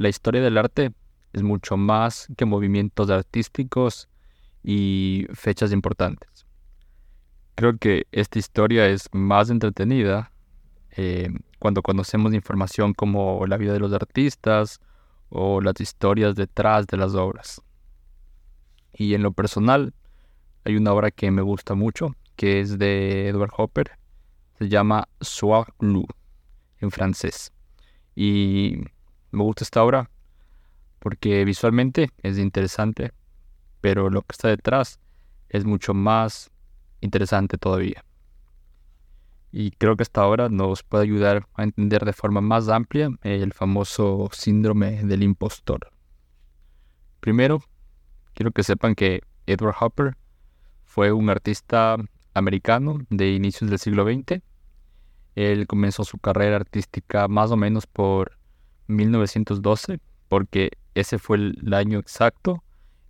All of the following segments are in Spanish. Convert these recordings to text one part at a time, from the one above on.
la historia del arte es mucho más que movimientos artísticos y fechas importantes. Creo que esta historia es más entretenida eh, cuando conocemos información como la vida de los artistas o las historias detrás de las obras. Y en lo personal, hay una obra que me gusta mucho, que es de Edward Hopper, se llama Soir Bleu, en francés. Y me gusta esta obra porque visualmente es interesante, pero lo que está detrás es mucho más interesante todavía. Y creo que esta obra nos puede ayudar a entender de forma más amplia el famoso síndrome del impostor. Primero, quiero que sepan que Edward Hopper fue un artista americano de inicios del siglo XX. Él comenzó su carrera artística más o menos por 1912, porque ese fue el año exacto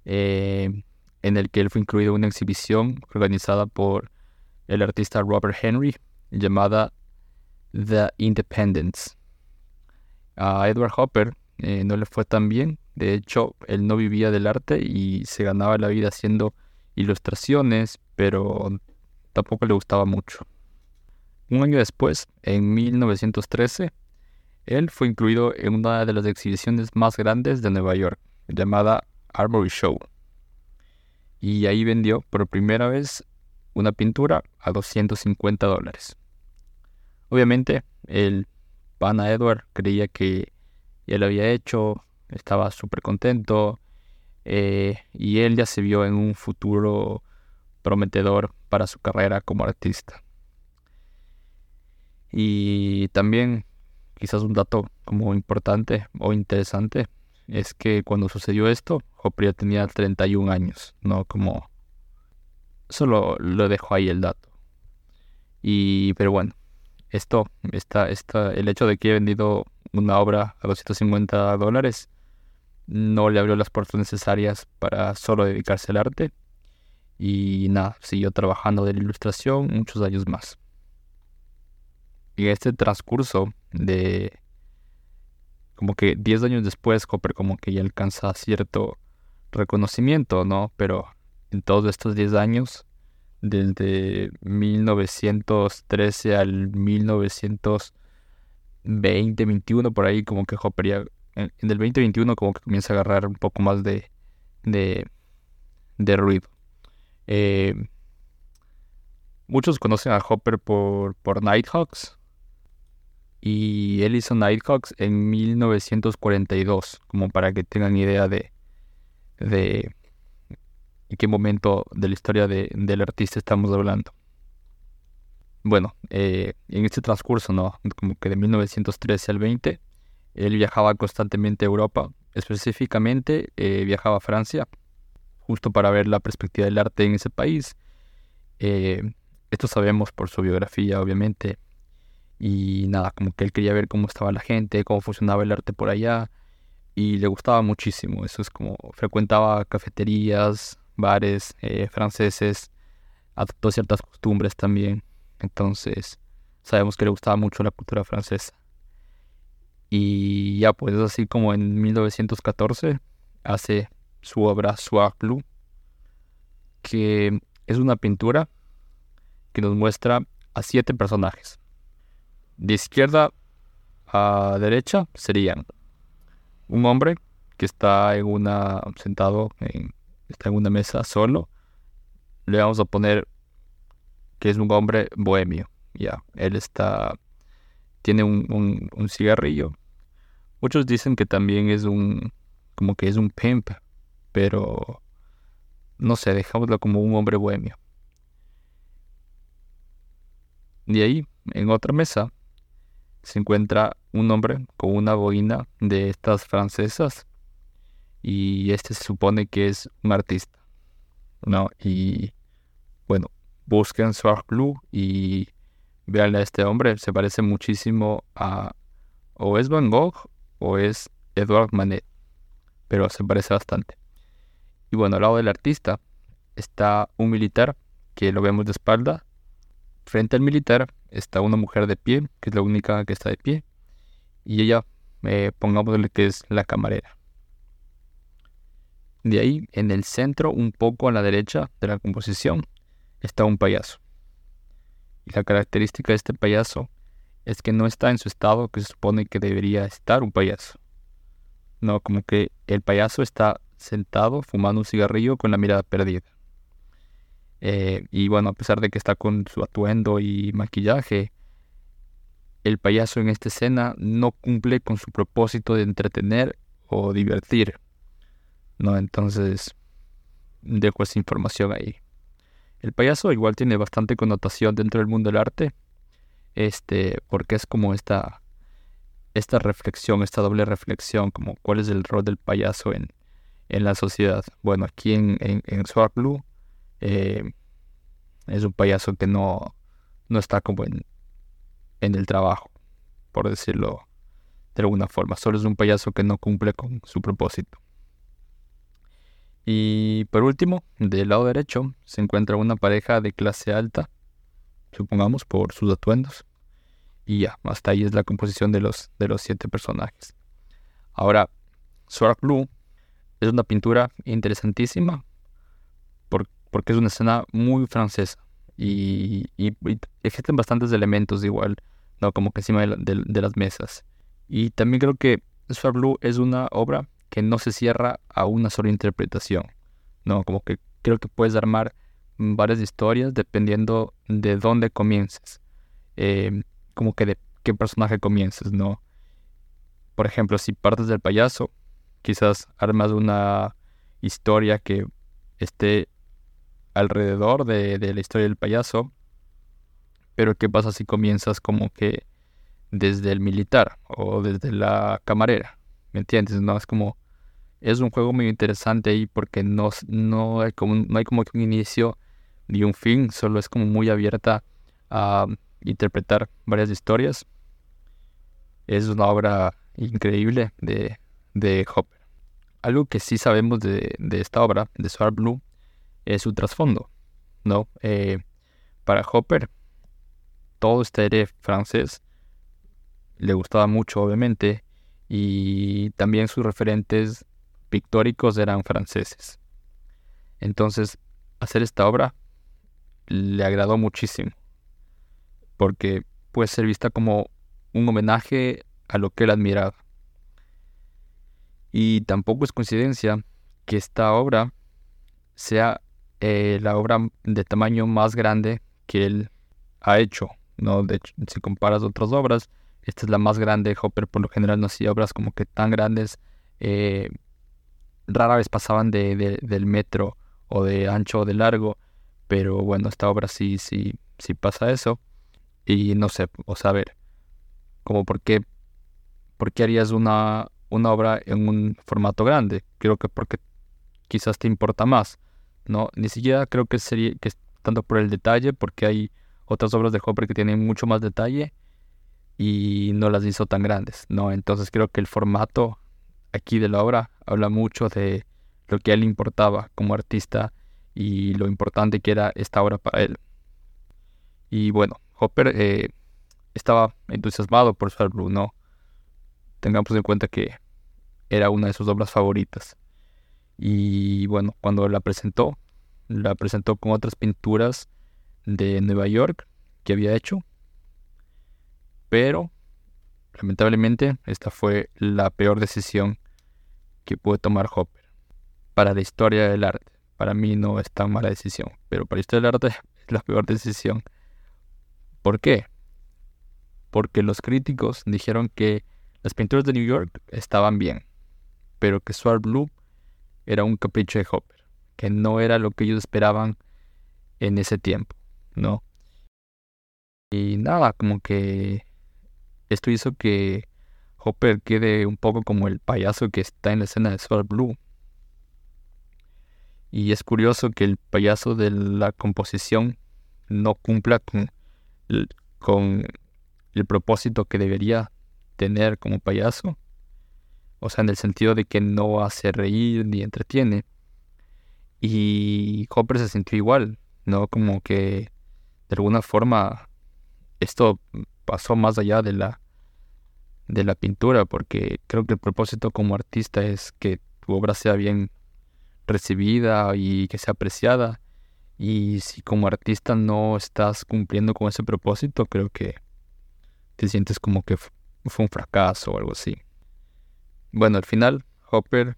eh, en el que él fue incluido en una exhibición organizada por el artista Robert Henry llamada The Independence. A Edward Hopper eh, no le fue tan bien, de hecho él no vivía del arte y se ganaba la vida haciendo ilustraciones, pero tampoco le gustaba mucho. Un año después, en 1913, él fue incluido en una de las exhibiciones más grandes de Nueva York, llamada Armory Show. Y ahí vendió por primera vez una pintura a 250 dólares. Obviamente, el pana Edward creía que ya lo había hecho, estaba súper contento eh, y él ya se vio en un futuro prometedor para su carrera como artista. Y también quizás un dato como importante o interesante es que cuando sucedió esto, Hopper ya tenía 31 años, no como solo lo dejo ahí el dato. Y pero bueno, esto, esta, esta, el hecho de que he vendido una obra a 250 dólares no le abrió las puertas necesarias para solo dedicarse al arte y nada, siguió trabajando de la ilustración muchos años más. Y este transcurso de como que 10 años después Copper como que ya alcanza cierto reconocimiento, ¿no? Pero en todos estos 10 años, desde 1913 al 1920, 21, por ahí como que Hopper ya, en, el 2021 como que comienza a agarrar un poco más de, de, de ruido. Eh, muchos conocen a Hopper por, por Nighthawks, y hizo Nighthawks en 1942, como para que tengan idea de, de en qué momento de la historia del artista estamos hablando. Bueno, eh, en este transcurso, ¿no? Como que de 1913 al 20, él viajaba constantemente a Europa, específicamente eh, viajaba a Francia, justo para ver la perspectiva del arte en ese país. Eh, esto sabemos por su biografía, obviamente. Y nada, como que él quería ver cómo estaba la gente, cómo funcionaba el arte por allá. Y le gustaba muchísimo. Eso es como frecuentaba cafeterías, bares eh, franceses, adoptó ciertas costumbres también. Entonces, sabemos que le gustaba mucho la cultura francesa. Y ya, pues es así como en 1914 hace su obra Soir Bleu, que es una pintura que nos muestra a siete personajes de izquierda a derecha serían un hombre que está en una sentado en, está en una mesa solo. Le vamos a poner que es un hombre bohemio. Ya, él está tiene un, un, cigarrillo. Muchos dicen que también es un como que es un pimp, pero no sé, dejámoslo como un hombre bohemio. De ahí, en otra mesa, se encuentra un hombre con una boina de estas francesas y este se supone que es un artista, ¿no? Y bueno, busquen Soir Blue y vean a este hombre, se parece muchísimo a o es Van Gogh o es Edouard Manet, pero se parece bastante. Y bueno, al lado del artista está un militar que lo vemos de espalda. Frente al militar está una mujer de pie, que es la única que está de pie, y ella eh, pongámosle que es la camarera. De ahí, en el centro, un poco a la derecha de la composición, está un payaso. Y la característica de este payaso es que no está en su estado que se supone que debería estar un payaso. No, como que el payaso está sentado fumando un cigarrillo con la mirada perdida. Eh, y bueno, a pesar de que está con su atuendo y maquillaje, el payaso en esta escena no cumple con su propósito de entretener o divertir. ¿no? Entonces, dejo esa información ahí. El payaso igual tiene bastante connotación dentro del mundo del arte, este, porque es como esta, esta reflexión, esta doble reflexión, como cuál es el rol del payaso en, en la sociedad. Bueno, aquí en, en, en Blue eh, es un payaso que no, no está como en, en el trabajo, por decirlo de alguna forma. Solo es un payaso que no cumple con su propósito. Y por último, del lado derecho se encuentra una pareja de clase alta, supongamos por sus atuendos. Y ya, hasta ahí es la composición de los, de los siete personajes. Ahora, Sword Blue es una pintura interesantísima porque es una escena muy francesa y, existen bastantes elementos igual, ¿no? como que encima de, las mesas. Y también creo que Sword Blue es una obra que no se cierra a una sola interpretación, ¿no? Como que creo que puedes armar varias historias dependiendo de dónde comiences, em, como que de qué personaje comiences, ¿no? Por ejemplo, si partes del payaso, quizás armas una historia que esté alrededor de, de la historia del payaso, pero ¿qué pasa si comienzas como que desde el militar o desde la camarera? ¿Me entiendes? No es como es un juego muy interesante ahí porque no, no, hay como, no hay como un inicio ni un fin, solo es como muy abierta a interpretar varias historias. Es una obra increíble de, de Hopper. Algo que sí sabemos de, de esta obra, de Sword Blue, es su trasfondo, ¿no? Eh, para Hopper, todo este aire francés le gustaba mucho, obviamente, y también sus referentes pictóricos eran franceses. Entonces, hacer esta obra le agradó muchísimo, porque puede ser vista como un homenaje a lo que él admiraba. Y tampoco es coincidencia que esta obra sea eh, la obra de tamaño más grande que él ha hecho. ¿no? De hecho, si comparas otras obras, esta es la más grande. Hopper por lo general no hacía obras como que tan grandes. Eh, rara vez pasaban de, del metro o de ancho o de largo, pero bueno, esta obra sí, sí, sí pasa eso. Y no sé, o sea, a ver, como por qué, por qué harías una, una obra en un formato grande? Creo que porque quizás te importa más, ¿no? Ni siquiera creo que sería es tanto por el detalle, porque hay otras obras de Hopper que tienen mucho más detalle y no las hizo tan grandes, ¿no? Entonces creo que el formato aquí de la obra habla mucho de lo que a él importaba como artista y lo importante que era esta obra para él. Y bueno, Hopper eh, estaba entusiasmado por Star Blue, ¿no? Tengamos en cuenta que era una de sus obras favoritas. Y bueno, cuando la presentó, la presentó con otras pinturas de Nueva York que había hecho. Pero, lamentablemente, esta fue la peor decisión que puede tomar Hopper para la historia del arte. Para mí no es tan mala decisión, pero para la historia del arte es la peor decisión. ¿Por qué? Porque los críticos dijeron que las pinturas de New York estaban bien, pero que Sword Blue era un capricho de Hopper, que no era lo que ellos esperaban en ese tiempo, ¿no? Y nada, como que esto hizo que Hopper quede un poco como el payaso que está en la escena de Sword Blue. Y es curioso que el payaso de la composición no cumpla con el, con el propósito que debería tener como payaso. O sea, en el sentido de que no hace reír ni entretiene. Y Hopper se sintió igual, ¿no? Como que de alguna forma esto pasó más allá de la de la pintura, porque creo que el propósito como artista es que tu obra sea bien recibida y que sea apreciada. Y si como artista no estás cumpliendo con ese propósito, creo que te sientes como que fue un fracaso o algo así. Bueno, al final Hopper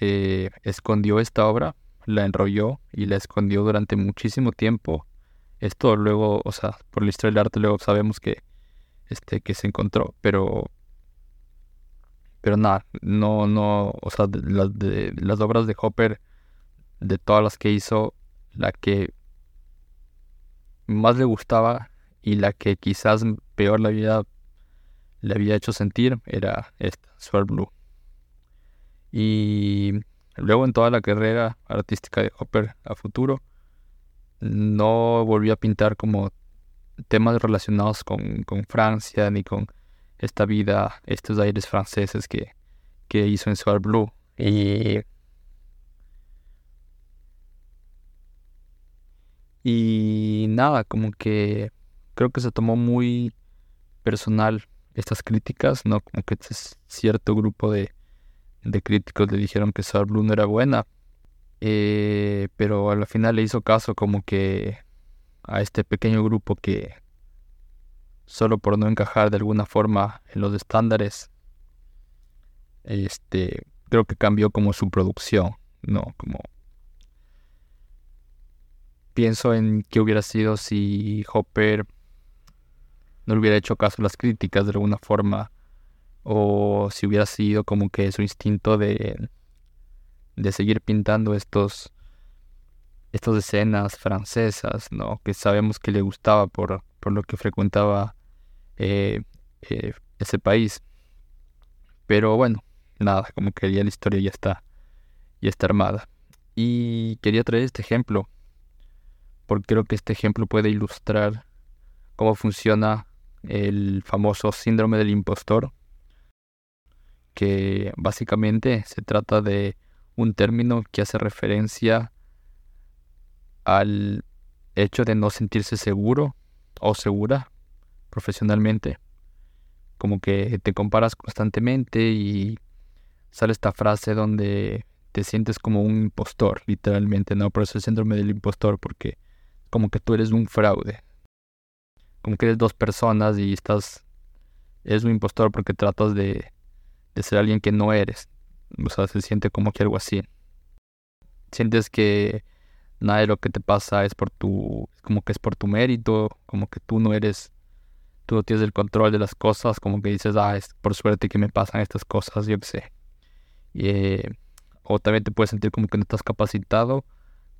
eh, escondió esta obra, la enrolló y la escondió durante muchísimo tiempo. Esto luego, o sea, por la historia del arte luego sabemos que, este, que se encontró, pero, pero nada, no, no, o sea, de, las obras de Hopper, de todas las que hizo, la que más le gustaba y la que quizás peor le había, le había hecho sentir era esta, Sword Blue. Y luego en toda la carrera artística de Hopper a futuro, no volvió a pintar como temas relacionados con, Francia ni con esta vida, estos aires franceses que, que hizo en Sword Blue. Y, y nada, como que creo que se tomó muy personal estas críticas, ¿no? Como que es cierto grupo de, de críticos le dijeron que Sour Blue no era buena, eh, pero al final le hizo caso como que a este pequeño grupo que solo por no encajar de alguna forma en los estándares, este, creo que cambió como su producción, ¿no? Como pienso en qué hubiera sido si Hopper no le hubiera hecho caso a las críticas de alguna forma o si hubiera sido como que su instinto de, de seguir pintando estos estas escenas francesas, ¿no? Que sabemos que le gustaba por, por lo que frecuentaba eh, eh, ese país. Pero bueno, nada, como que ya la historia ya está, ya está armada. Y quería traer este ejemplo, porque creo que este ejemplo puede ilustrar cómo funciona el famoso síndrome del impostor que básicamente se trata de un término que hace referencia al hecho de no sentirse seguro o segura profesionalmente. Como que te comparas constantemente y sale esta frase donde te sientes como un impostor, literalmente, ¿no? Por eso el síndrome del impostor, porque como que tú eres un fraude. Como que eres dos personas y estás... Eres un impostor porque tratas de de ser alguien que no eres. O sea, se siente como que algo así. Sientes que nada de lo que te pasa es por tu, como que es por tu mérito, como que tú no eres, tú no tienes el control de las cosas, como que dices, ah, es por suerte que me pasan estas cosas, yo qué sé. Eh, o también te puedes sentir como que no estás capacitado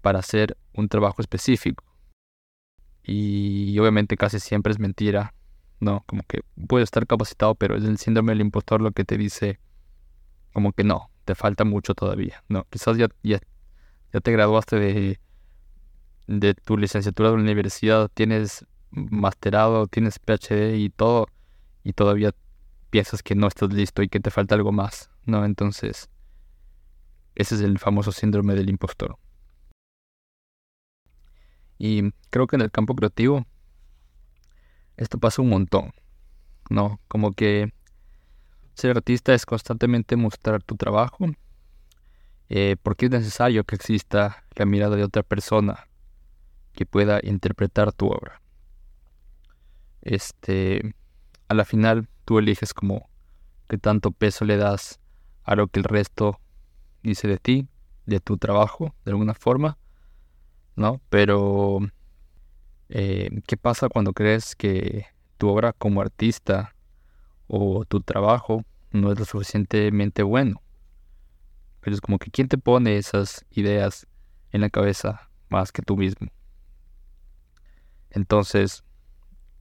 para hacer un trabajo específico. Y obviamente casi siempre es mentira no, como que puedes estar capacitado, pero es el síndrome del impostor lo que te dice como que no, te falta mucho todavía. No, quizás ya, ya, ya te graduaste de, de tu licenciatura de la universidad, tienes masterado, tienes PhD y todo, y todavía piensas que no estás listo y que te falta algo más, ¿no? Entonces, ese es el famoso síndrome del impostor. Y creo que en el campo creativo esto pasa un montón, ¿no? Como que ser artista es constantemente mostrar tu trabajo, eh, porque es necesario que exista la mirada de otra persona que pueda interpretar tu obra. Este, a la final tú eliges como qué tanto peso le das a lo que el resto dice de ti, de tu trabajo, de alguna forma, ¿no? Pero eh, ¿Qué pasa cuando crees que tu obra como artista o tu trabajo no es lo suficientemente bueno? Pero es como que ¿quién te pone esas ideas en la cabeza más que tú mismo? Entonces,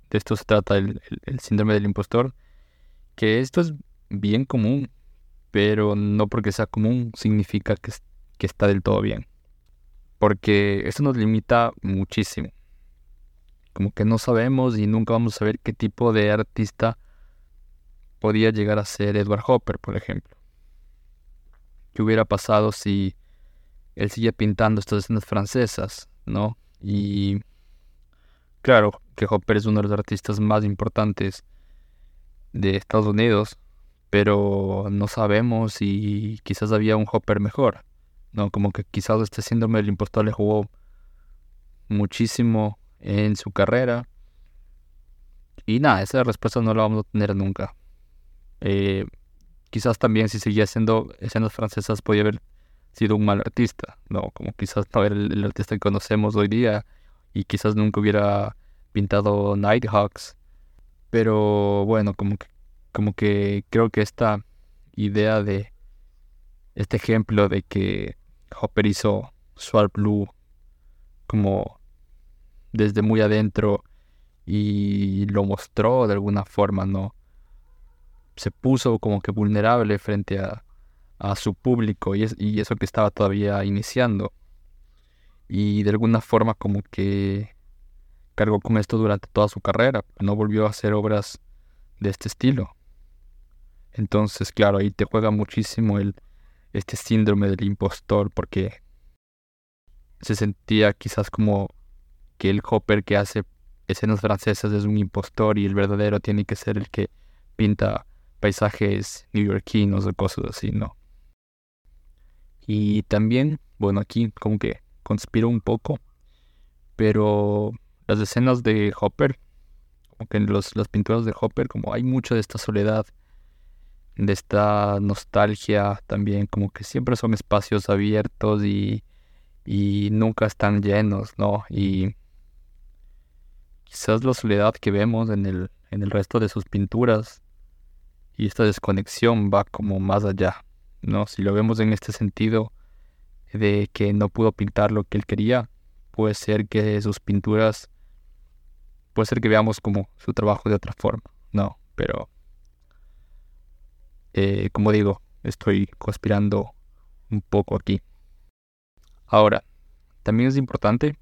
de esto se trata el, síndrome del impostor, que esto es bien común, pero no porque sea común significa que, que está del todo bien. Porque eso nos limita muchísimo como que no sabemos y nunca vamos a saber qué tipo de artista podía llegar a ser Edward Hopper, por ejemplo. ¿Qué hubiera pasado si él sigue pintando estas escenas francesas, no? Y claro que Hopper es uno de los artistas más importantes de Estados Unidos, pero no sabemos si quizás había un Hopper mejor, ¿no? Como que quizás este síndrome del impostor le jugó muchísimo en su carrera. Y nada, esa respuesta no la vamos a tener nunca. Eh, quizás también si seguía haciendo escenas francesas podía haber sido un mal artista, ¿no? Como quizás no era el, artista que conocemos hoy día y quizás nunca hubiera pintado Nighthawks. Pero bueno, como que, como que creo que esta idea de este ejemplo de que Hopper hizo Swart Blue como desde muy adentro y lo mostró de alguna forma, ¿no? Se puso como que vulnerable frente a, a su público y, es, y eso que estaba todavía iniciando. Y de alguna forma como que cargó con esto durante toda su carrera, no volvió a hacer obras de este estilo. Entonces, claro, ahí te juega muchísimo el, este síndrome del impostor porque se sentía quizás como que el Hopper que hace escenas francesas es un impostor y el verdadero tiene que ser el que pinta paisajes neoyorquinos o cosas así, ¿no? Y también, bueno, aquí como que conspiro un poco, pero las escenas de Hopper, como que en los, las pinturas de Hopper, como hay mucho de esta soledad, de esta nostalgia también, como que siempre son espacios abiertos y, y nunca están llenos, ¿no? Y quizás la soledad que vemos en el, en el resto de sus pinturas y esta desconexión va como más allá, ¿no? Si lo vemos en este sentido de que no pudo pintar lo que él quería, puede ser que sus pinturas, puede ser que veamos como su trabajo de otra forma, ¿no? Pero, eh, como digo, estoy conspirando un poco aquí. Ahora, también es importante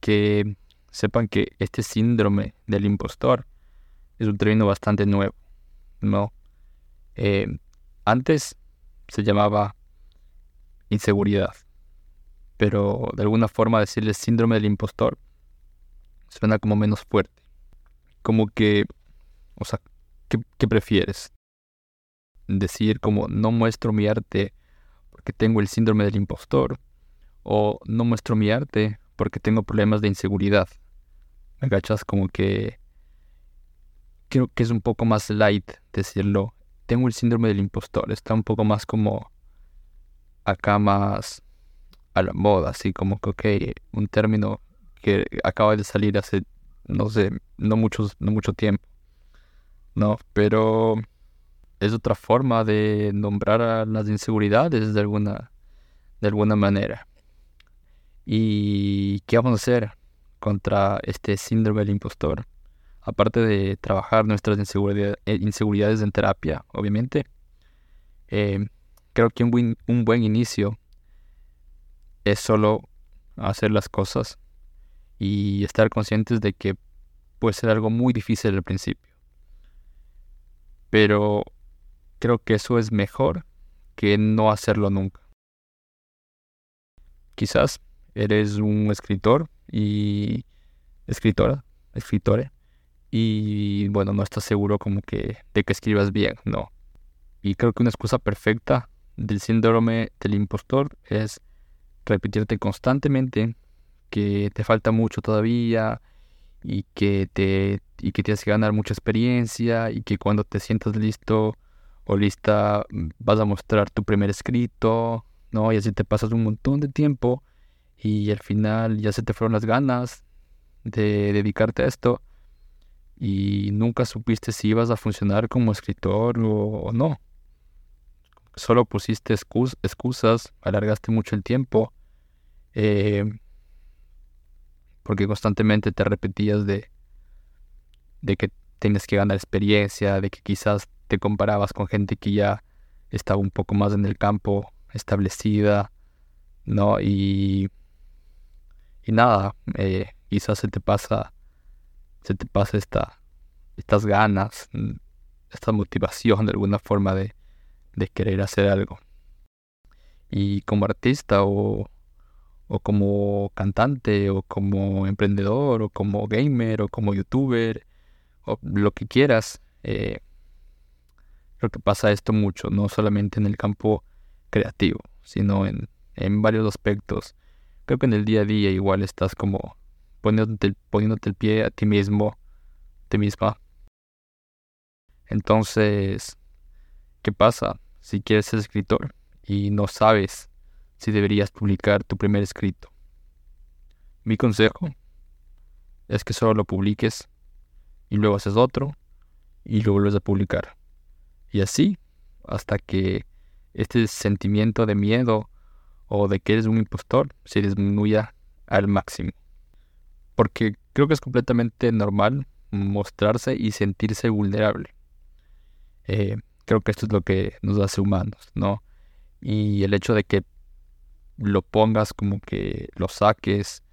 que sepan que este síndrome del impostor es un término bastante nuevo, ¿no? Eh, antes se llamaba inseguridad, pero de alguna forma decirle síndrome del impostor suena como menos fuerte, como que, o sea, ¿qué, qué prefieres? Decir como no muestro mi arte porque tengo el síndrome del impostor, o no muestro mi arte porque tengo problemas de inseguridad. ¿Me agachas Como que creo que es un poco más light decirlo. Tengo el síndrome del impostor. Está un poco más como acá más a la moda, así como que, ok, un término que acaba de salir hace, no sé, no, muchos, no mucho tiempo. No, pero es otra forma de nombrar a las inseguridades de alguna, de alguna manera. ¿Y qué vamos a hacer contra este síndrome del impostor? Aparte de trabajar nuestras eh, inseguridades en terapia, obviamente, eh, creo que un buen, un buen inicio es solo hacer las cosas y estar conscientes de que puede ser algo muy difícil al principio. Pero creo que eso es mejor que no hacerlo nunca. Quizás eres un escritor y escritora, escritore, y bueno, no estás seguro como que de que escribas bien, no. Y creo que una excusa perfecta del síndrome del impostor es repetirte constantemente que te falta mucho todavía y que te y que tienes que ganar mucha experiencia y que cuando te sientas listo o lista vas a mostrar tu primer escrito, ¿no? Y así te pasas un montón de tiempo y al final ya se te fueron las ganas de dedicarte a esto y nunca supiste si ibas a funcionar como escritor o, no. Solo pusiste excusas, alargaste mucho el tiempo, eh, porque constantemente te repetías de, de que tienes que ganar experiencia, de que quizás te comparabas con gente que ya estaba un poco más en el campo establecida, ¿no? Y y nada, eh, quizás se te pasa, se te pasa esta, estas ganas, esta motivación de alguna forma de, querer hacer algo. Y como artista o, o como cantante o como emprendedor o como gamer o como youtuber o lo que quieras, eh, Creo que pasa esto mucho, no solamente en el campo creativo, sino en varios aspectos. Creo que en el día a día igual estás como poniéndote, poniéndote el pie a ti mismo, ti misma. Entonces, ¿qué pasa si quieres ser escritor y no sabes si deberías publicar tu primer escrito? Mi consejo es que solo lo publiques y luego haces otro y lo vuelves a publicar. Y así hasta que este sentimiento de miedo o de que eres un impostor se disminuya al máximo. Porque creo que es completamente normal mostrarse y sentirse vulnerable. Eh, creo que esto es lo que nos hace humanos, ¿no? Y el hecho de que lo pongas como que lo saques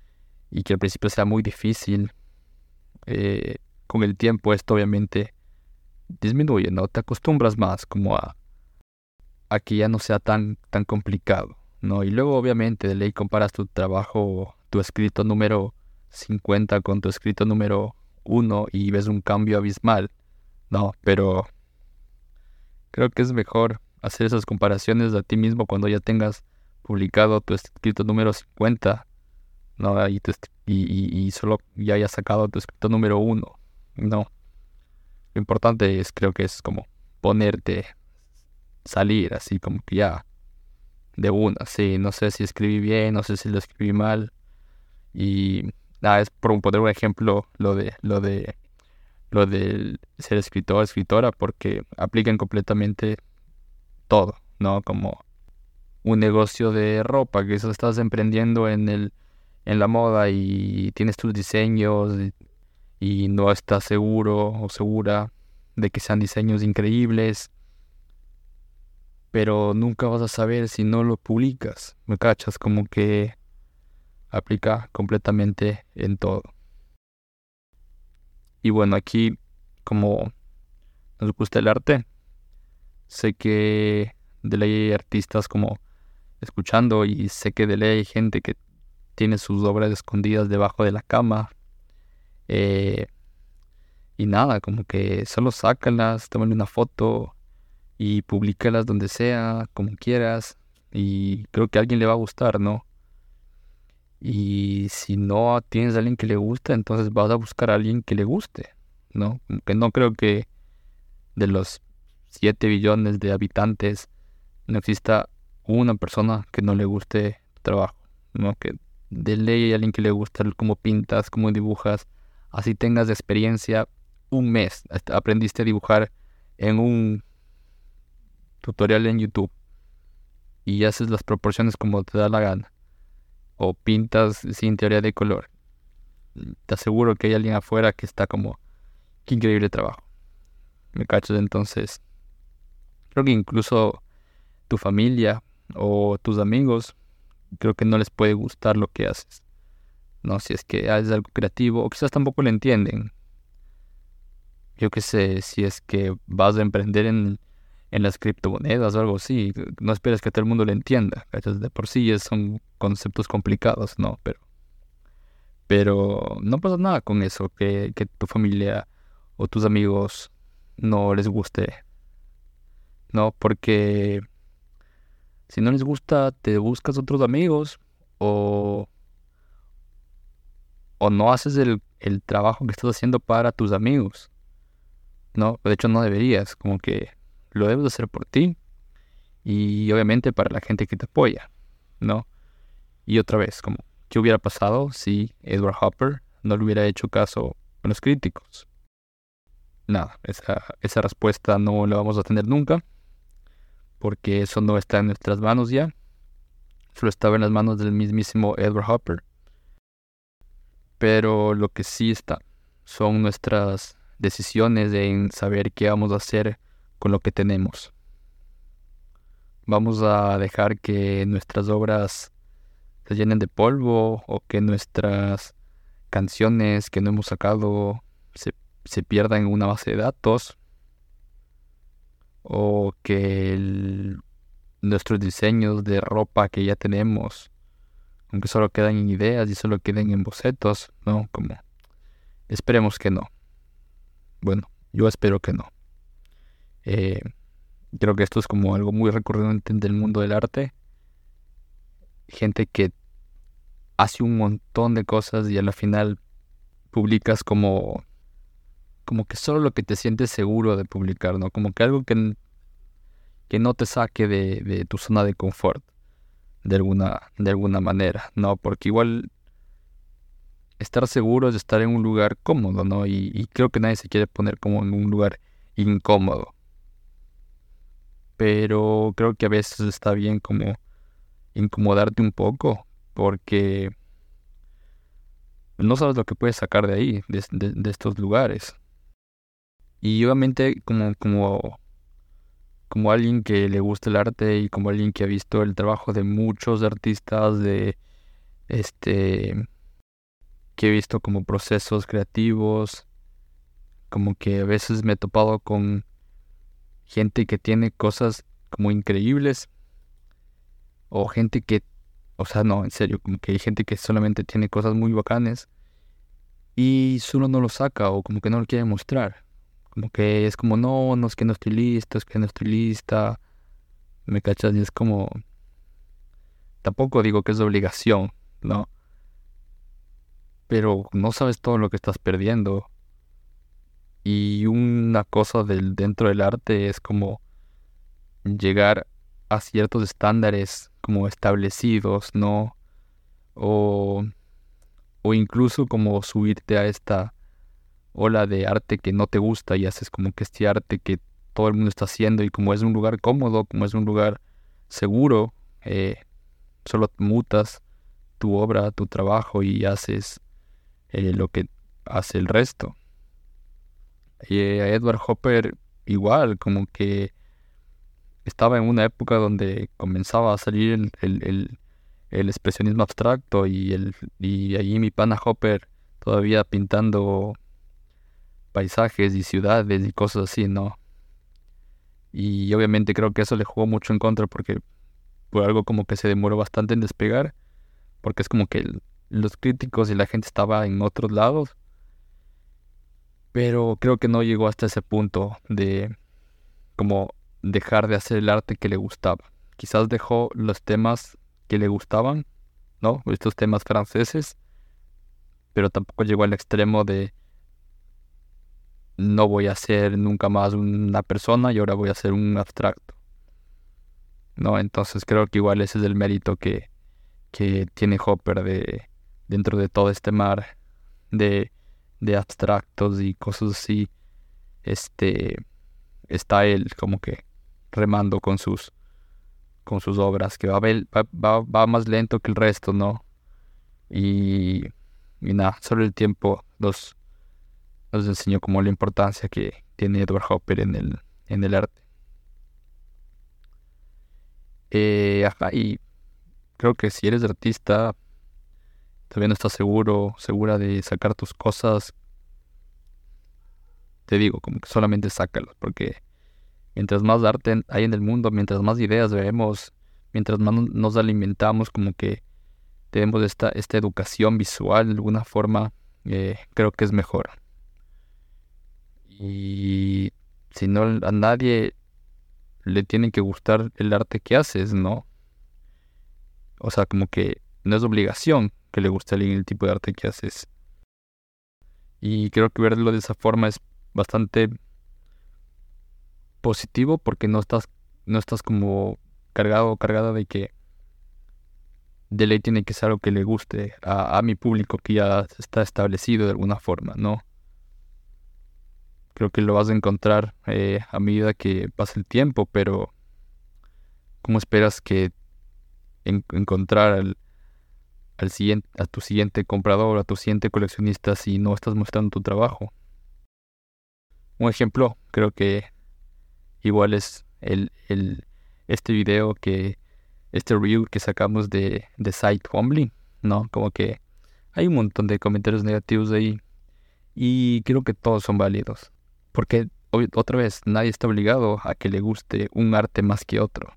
y que al principio sea muy difícil, eh, con el tiempo esto obviamente disminuye, ¿no? Te acostumbras más como a, a que ya no sea tan, tan complicado, ¿no? Y luego obviamente de ley comparas tu trabajo, tu escrito número 50 con tu escrito número 1 y ves un cambio abismal, ¿no? Pero creo que es mejor hacer esas comparaciones a ti mismo cuando ya tengas publicado tu escrito número 50, ¿no? Y, y, y solo ya hayas sacado tu escrito número 1, ¿no? Lo importante es, creo que es como ponerte, salir así como que ya de una, sí, no sé si escribí bien, no sé si lo escribí mal. Y nada, es por poner un ejemplo lo de lo de lo de ser escritor, escritora, porque aplican completamente todo, ¿no? Como un negocio de ropa que eso estás emprendiendo en el en la moda y tienes tus diseños y no estás seguro o segura de que sean diseños increíbles, pero nunca vas a saber si no lo publicas. ¿Me cachas? Como que aplica completamente en todo. Y bueno, aquí como nos gusta el arte, sé que de ley hay artistas como escuchando y sé que de ley hay gente que tiene sus obras escondidas debajo de la cama eh, y nada, como que solo sácalas, tómale una foto y públicalas donde sea, como quieras. Y creo que a alguien le va a gustar, ¿no? Y si no tienes a alguien que le gusta, entonces vas a buscar a alguien que le guste, ¿no? Que no creo que de los 7 billones de habitantes no exista una persona que no le guste tu trabajo, ¿no? Que de ley hay alguien que le gusta cómo pintas, cómo dibujas, así tengas experiencia un mes, aprendiste a dibujar en un tutorial en YouTube y haces las proporciones como te da la gana o pintas sin teoría de color. Te aseguro que hay alguien afuera que está como, qué increíble trabajo. Me cachas entonces. Creo que incluso tu familia o tus amigos, creo que no les puede gustar lo que haces. No, si es que haces algo creativo, o quizás tampoco lo entienden. Yo qué sé, si es que vas a emprender en, en las criptomonedas o algo así, no esperes que todo el mundo lo entienda. De por sí son conceptos complicados, ¿no? Pero, pero no pasa nada con eso, que, que tu familia o tus amigos no les guste. No, porque si no les gusta, te buscas otros amigos o o no haces el, trabajo que estás haciendo para tus amigos. No, de hecho no deberías, como que lo debes hacer por ti y obviamente para la gente que te apoya, ¿no? Y otra vez, como, ¿qué hubiera pasado si Edward Hopper no le hubiera hecho caso a los críticos? Nada, esa, esa respuesta no la vamos a tener nunca, porque eso no está en nuestras manos ya, solo estaba en las manos del mismísimo Edward Hopper pero lo que sí está son nuestras decisiones en saber qué vamos a hacer con lo que tenemos. Vamos a dejar que nuestras obras se llenen de polvo o que nuestras canciones que no hemos sacado se, pierdan en una base de datos o que nuestros diseños de ropa que ya tenemos aunque solo quedan en ideas y solo queden en bocetos, ¿no? Como esperemos que no. Bueno, yo espero que no. Eh, creo que esto es como algo muy recurrente en el mundo del arte. Gente que hace un montón de cosas y a la final publicas como como que solo lo que te sientes seguro de publicar, ¿no? Como que algo que, que no te saque de, de tu zona de confort de alguna, de alguna manera, ¿no? Porque igual estar seguro es estar en un lugar cómodo, ¿no? Y, creo que nadie se quiere poner como en un lugar incómodo. Pero creo que a veces está bien como incomodarte un poco, porque no sabes lo que puedes sacar de ahí, de, de estos lugares. Y obviamente como, como, como alguien que le gusta el arte y como alguien que ha visto el trabajo de muchos artistas, de este que he visto como procesos creativos, como que a veces me he topado con gente que tiene cosas como increíbles o gente que, o sea, no, en serio, como que hay gente que solamente tiene cosas muy bacanes y solo no lo saca o como que no lo quiere mostrar. Como que es como, no, no es que no estoy listo, es que no estoy lista. ¿Me cachas? Y es como... Tampoco digo que es obligación, ¿no? Pero no sabes todo lo que estás perdiendo. Y una cosa del, dentro del arte es como llegar a ciertos estándares como establecidos, ¿no? O, o incluso como subirte a esta ola de arte que no te gusta y haces como que este arte que todo el mundo está haciendo y como es un lugar cómodo, como es un lugar seguro, eh, solo mutas tu obra, tu trabajo y haces eh, lo que hace el resto. Y eh, a Edward Hopper igual, como que estaba en una época donde comenzaba a salir el, el, expresionismo abstracto y, el, y allí mi pana Hopper todavía pintando paisajes y ciudades y cosas así, ¿no? Y obviamente creo que eso le jugó mucho en contra porque fue algo como que se demoró bastante en despegar, porque es como que los críticos y la gente estaba en otros lados, pero creo que no llegó hasta ese punto de como dejar de hacer el arte que le gustaba. Quizás dejó los temas que le gustaban, ¿no? Estos temas franceses, pero tampoco llegó al extremo de no voy a ser nunca más una persona y ahora voy a ser un abstracto. ¿No? Entonces creo que igual ese es el mérito que, que tiene Hopper de, dentro de todo este mar de, de abstractos y cosas así. Este está él como que remando con sus con sus obras, que va, va, más lento que el resto, ¿no? Y, y nada, solo el tiempo los, nos enseñó como la importancia que tiene Edward Hopper en el, en el arte. Eh, ajá, y creo que si eres artista, todavía no estás seguro, segura de sacar tus cosas, te digo, como que solamente sácalos, porque mientras más arte hay en el mundo, mientras más ideas vemos, mientras más nos alimentamos, como que tenemos esta, esta educación visual de alguna forma, eh, creo que es mejor. Y si no a nadie le tiene que gustar el arte que haces, ¿no? O sea, como que no es obligación que le guste a alguien el tipo de arte que haces. Y creo que verlo de esa forma es bastante positivo porque no estás, no estás como cargado o cargada de que de ley tiene que ser algo que le guste a, mi público que ya está establecido de alguna forma, ¿no? creo que lo vas a encontrar eh, a medida que pasa el tiempo, pero ¿cómo esperas que encontrar al, al siguiente, a tu siguiente comprador, a tu siguiente coleccionista si no estás mostrando tu trabajo? Un ejemplo, creo que igual es el, el este video que, este review que sacamos de, de Site Humbling, ¿no? Como que hay un montón de comentarios negativos ahí y creo que todos son válidos. Porque otra vez, nadie está obligado a que le guste un arte más que otro.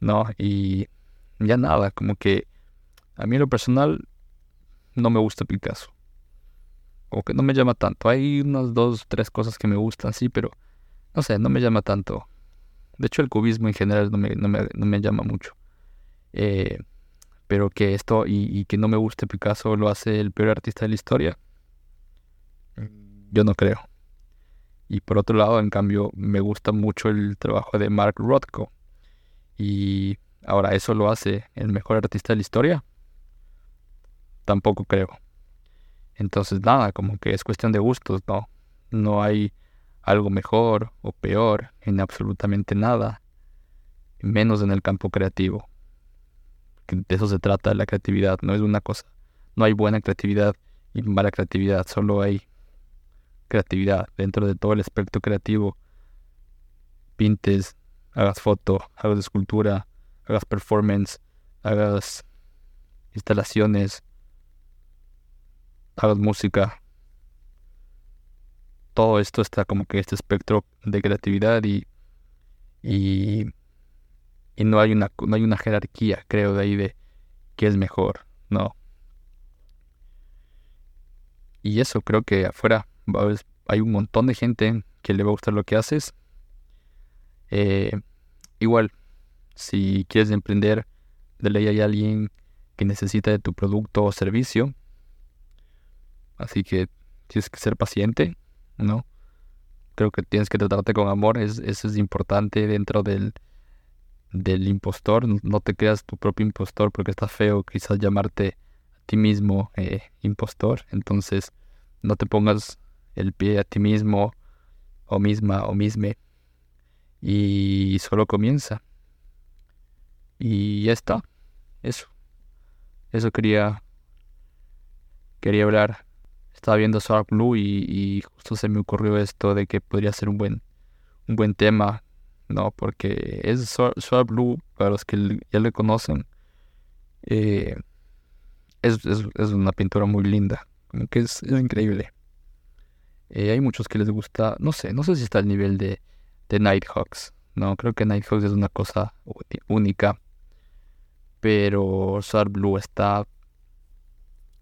¿No? Y ya nada, como que a mí en lo personal no me gusta Picasso. O que no me llama tanto. Hay unas dos, tres cosas que me gustan, sí, pero no sé, no me llama tanto De hecho, el cubismo en general no me, no me, no me llama mucho. Eh, pero que esto y, que no me guste Picasso lo hace el peor artista de la historia. Yo no creo. Y por otro lado, en cambio, me gusta mucho el trabajo de Mark Rothko. Y ahora, ¿eso lo hace el mejor artista de la historia? Tampoco creo. Entonces, nada, como que es cuestión de gustos, ¿no? No hay algo mejor o peor en absolutamente nada, menos en el campo creativo. De eso se trata la creatividad, no es una cosa. No hay buena creatividad y mala creatividad, solo hay creatividad dentro de todo el espectro creativo. Pintes, hagas foto, hagas escultura, hagas performance, hagas instalaciones, hagas música, todo esto está como que este espectro de creatividad y, y, no, hay una, no hay una jerarquía, creo, de ahí de qué es mejor, no. Y eso creo que afuera hay un montón de gente que le va a gustar lo que haces. Eh, igual, si quieres emprender, de ley hay alguien que necesita de tu producto o servicio. Así que tienes que ser paciente ¿no? Creo que tienes que tratarte con amor, es, eso es importante dentro del, del impostor. No te creas tu propio impostor porque está feo quizás llamarte a ti mismo eh, impostor. Entonces, no te pongas el pie a ti mismo o misma o misme y solo comienza. Y ya está. Eso. Eso quería quería hablar estaba viendo Sharp Blue y, justo se me ocurrió esto de que podría ser un buen, un buen tema, ¿no? Porque es Sharp Blue, para los que ya le conocen, eh, es, una pintura muy linda, como que es, increíble. Eh, hay muchos que les gusta, no sé, no sé si está al nivel de, de Nighthawks, no, creo que Nighthawks es una cosa única, pero Sharp Blue está,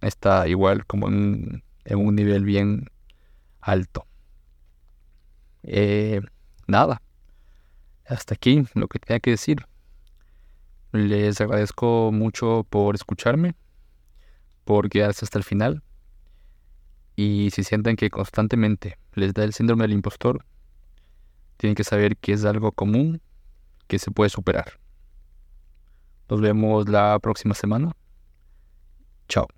está igual como en en un nivel bien alto. Eh, nada, hasta aquí lo que tenía que decir. Les agradezco mucho por escucharme, por quedarse hasta el final. Y si sienten que constantemente les da el síndrome del impostor, tienen que saber que es algo común que se puede superar. Nos vemos la próxima semana. Chao.